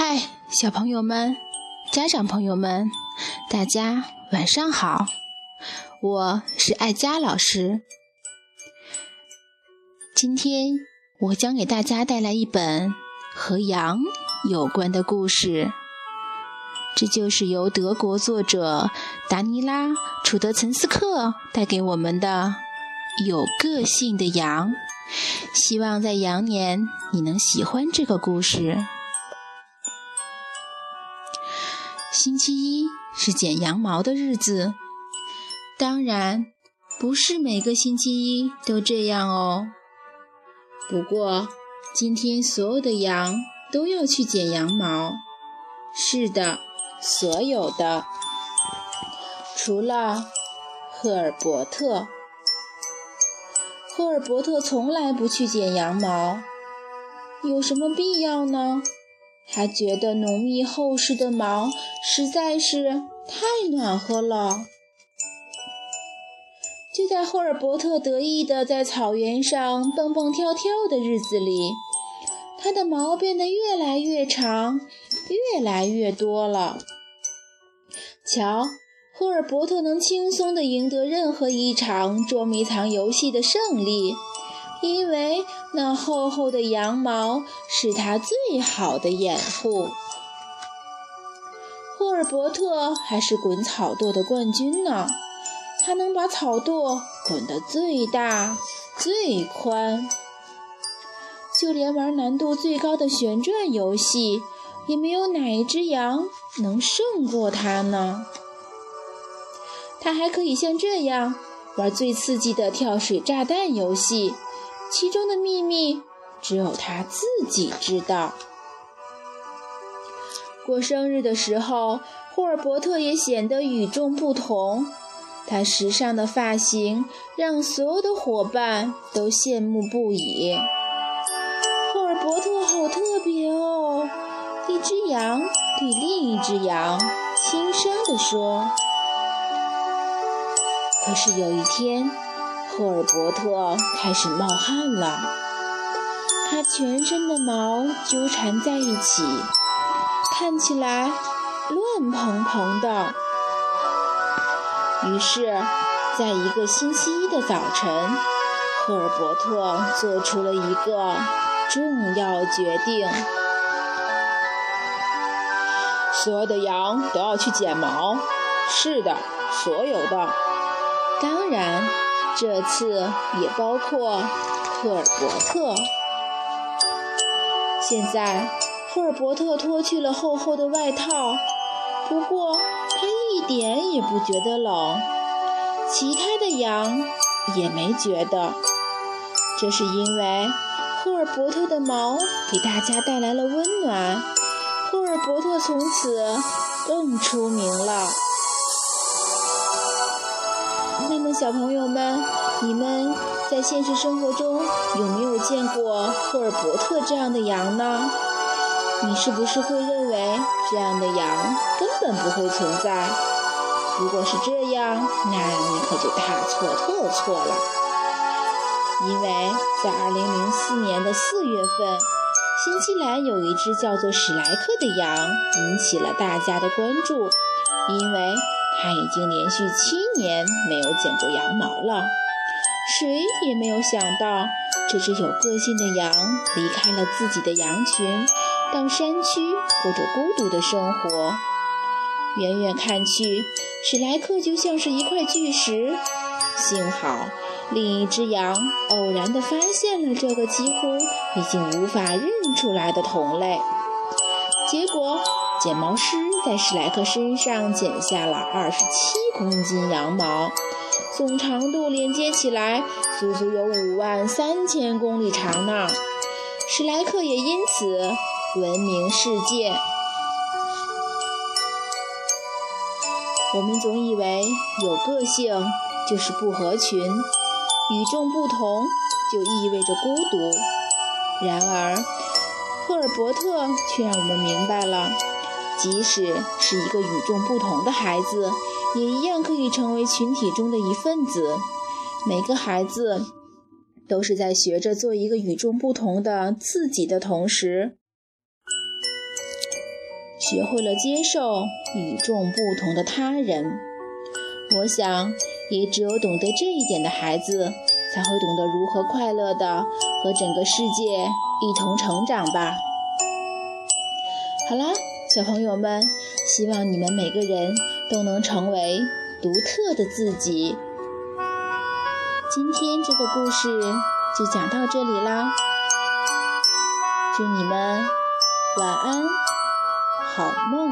嗨，小朋友们、家长朋友们，大家晚上好！我是爱佳老师。今天我将给大家带来一本和羊有关的故事，这就是由德国作者达尼拉·楚德岑斯克带给我们的《有个性的羊》。希望在羊年你能喜欢这个故事。星期一是剪羊毛的日子，当然不是每个星期一都这样哦。不过今天所有的羊都要去剪羊毛，是的，所有的，除了赫尔伯特。赫尔伯特从来不去剪羊毛，有什么必要呢？他觉得浓密厚实的毛实在是太暖和了。就在赫尔伯特得意地在草原上蹦蹦跳跳的日子里，他的毛变得越来越长，越来越多了。瞧。赫尔伯特能轻松地赢得任何一场捉迷藏游戏的胜利，因为那厚厚的羊毛是他最好的掩护。霍尔伯特还是滚草垛的冠军呢，他能把草垛滚得最大、最宽，就连玩难度最高的旋转游戏，也没有哪一只羊能胜过他呢。他还可以像这样玩最刺激的跳水炸弹游戏，其中的秘密只有他自己知道。过生日的时候，霍尔伯特也显得与众不同。他时尚的发型让所有的伙伴都羡慕不已。霍尔伯特好特别哦！一只羊对另一只羊轻声地说。可是有一天，赫尔伯特开始冒汗了，他全身的毛纠缠在一起，看起来乱蓬蓬的。于是，在一个星期一的早晨，赫尔伯特做出了一个重要决定：所有的羊都要去剪毛。是的，所有的。当然，这次也包括赫尔伯特。现在，赫尔伯特脱去了厚厚的外套，不过他一点也不觉得冷。其他的羊也没觉得，这是因为赫尔伯特的毛给大家带来了温暖。赫尔伯特从此更出名了。那么小朋友们，你们在现实生活中有没有见过赫尔伯特这样的羊呢？你是不是会认为这样的羊根本不会存在？如果是这样，那你可就大错特错了。因为在2004年的4月份，新西兰有一只叫做史莱克的羊引起了大家的关注，因为。他已经连续七年没有剪过羊毛了，谁也没有想到这只有个性的羊离开了自己的羊群，到山区过着孤独的生活。远远看去，史莱克就像是一块巨石。幸好另一只羊偶然地发现了这个几乎已经无法认出来的同类，结果。剪毛师在史莱克身上剪下了二十七公斤羊毛，总长度连接起来足足有五万三千公里长呢。史莱克也因此闻名世界。我们总以为有个性就是不合群，与众不同就意味着孤独。然而，赫尔伯特却让我们明白了。即使是一个与众不同的孩子，也一样可以成为群体中的一份子。每个孩子都是在学着做一个与众不同的自己的同时，学会了接受与众不同的他人。我想，也只有懂得这一点的孩子，才会懂得如何快乐的和整个世界一同成长吧。好啦，小朋友们，希望你们每个人都能成为独特的自己。今天这个故事就讲到这里啦，祝你们晚安，好梦。